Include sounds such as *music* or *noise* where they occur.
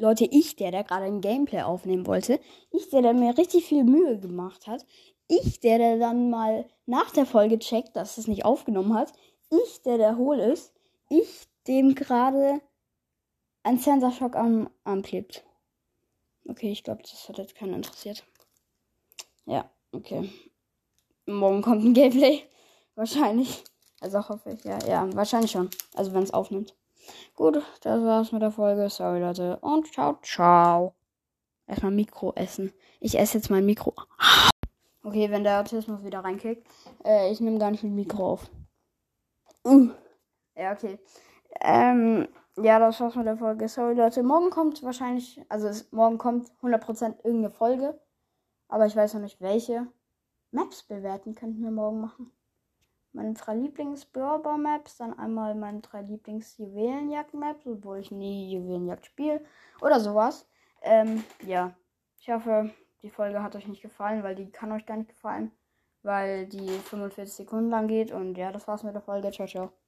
Leute, ich, der da gerade ein Gameplay aufnehmen wollte, ich, der da mir richtig viel Mühe gemacht hat, ich, der da dann mal nach der Folge checkt, dass es nicht aufgenommen hat, ich, der der hohl ist, ich, dem gerade ein Sensorshock am Arm klebt. Okay, ich glaube, das hat jetzt keinen interessiert. Ja, okay. Morgen kommt ein Gameplay. *laughs* Wahrscheinlich. Also hoffe ich, ja. Ja, wahrscheinlich schon. Also wenn es aufnimmt. Gut, das war's mit der Folge. Sorry, Leute. Und ciao, ciao. Erstmal Mikro essen. Ich esse jetzt mein Mikro. Okay, wenn der Autismus wieder reinkickt. Äh, ich nehme gar nicht mit Mikro auf. Uh. Ja, okay. Ähm, ja, das war's mit der Folge. Sorry, Leute. Morgen kommt wahrscheinlich, also es, morgen kommt 100% irgendeine Folge. Aber ich weiß noch nicht welche. Maps bewerten könnten wir morgen machen. Meine drei Lieblings-Burber-Maps, dann einmal meine drei Lieblings-Juwelenjagd-Maps, obwohl ich nie Juwelenjagd spiele. Oder sowas. Ähm, ja. Ich hoffe, die Folge hat euch nicht gefallen, weil die kann euch gar nicht gefallen. Weil die 45 Sekunden lang geht. Und ja, das war's mit der Folge. Ciao, ciao.